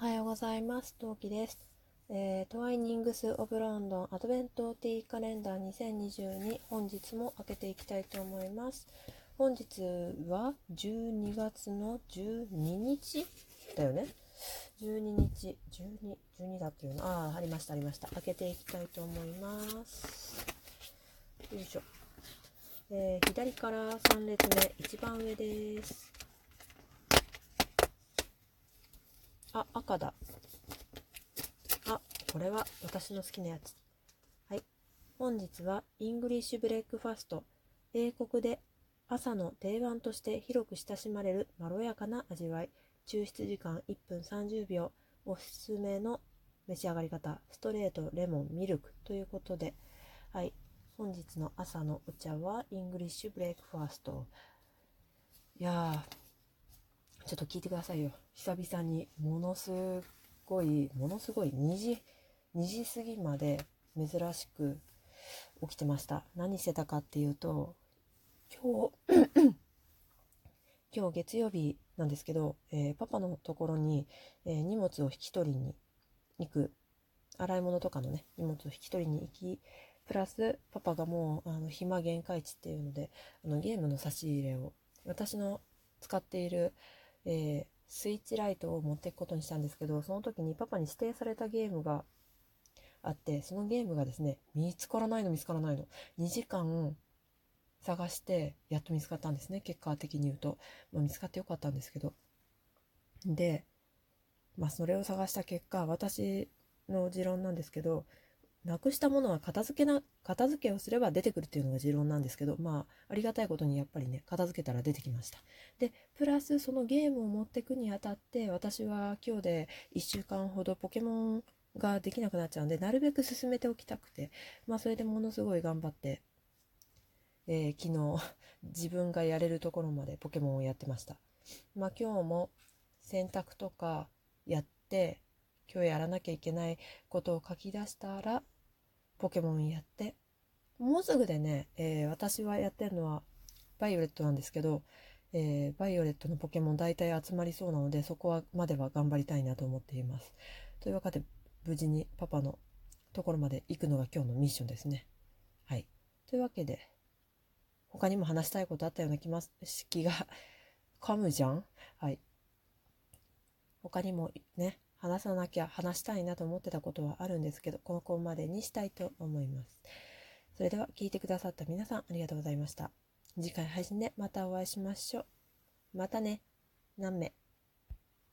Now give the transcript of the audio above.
おはようございます。トウキです。えートワイニングス・オブ・ロンドンアドベントティーカレンダー2022本日も開けていきたいと思います。本日は12月の12日だよね？12日、12、12だっていうの。ああ、ありました、ありました。開けていきたいと思います。よいしょ。えー左から3列目、一番上です。あ、赤だ。あ、これは私の好きなやつ。はい。本日はイングリッシュブレックファスト。英国で朝の定番として広く親しまれるまろやかな味わい。抽出時間1分30秒。おすすめの召し上がり方。ストレート、レモン、ミルクということで。はい。本日の朝のお茶はイングリッシュブレックファースト。いやー、ちょっと聞いてくださいよ。久々にものすごい、ものすごい2時、2時過ぎまで珍しく起きてました。何してたかっていうと、今日、今日月曜日なんですけど、えーパパのところに、えー荷物を引き取りに行く、洗い物とかのね、荷物を引き取りに行き、プラスパパがもうあの暇限界値っていうのであのゲームの差し入れを私の使っている、えースイッチライトを持っていくことにしたんですけどその時にパパに指定されたゲームがあってそのゲームがですね見つからないの見つからないの。2時間探してやっと見つかったんですね。結果的に言うと、まあ、見つかってよかったんですけど。でまあそれを探した結果私の持論なんですけどなくしたものは片付けな片付けをすれば出てくるっていうのが持論なんですけどまあありがたいことにやっぱりね片付けたら出てきました。でプラスそのゲームを持ってくにあたって私は今日で1週間ほどポケモンができなくなっちゃうんでなるべく進めておきたくてまあそれでものすごい頑張って、えー昨日 自分がやれるところまでポケモンをやってました。まあ今日も洗濯とかやって今日やらなきゃいけないことを書き出したらポケモンやって。もうすぐでね、えー私はやってるのはバイオレットなんですけど、えーバイオレットのポケモン大体集まりそうなのでそこはまでは頑張りたいなと思っています。というわけで無事にパパのところまで行くのが今日のミッションですね。はい。というわけで他にも話したいことあったような気ます気が噛むじゃん？はい。他にもね話さなきゃ話したいなと思ってたことはあるんですけどここまでにしたいと思います。それでは聞いてくださった皆さんありがとうございました。次回配信でまたお会いしましょう。またね。何名？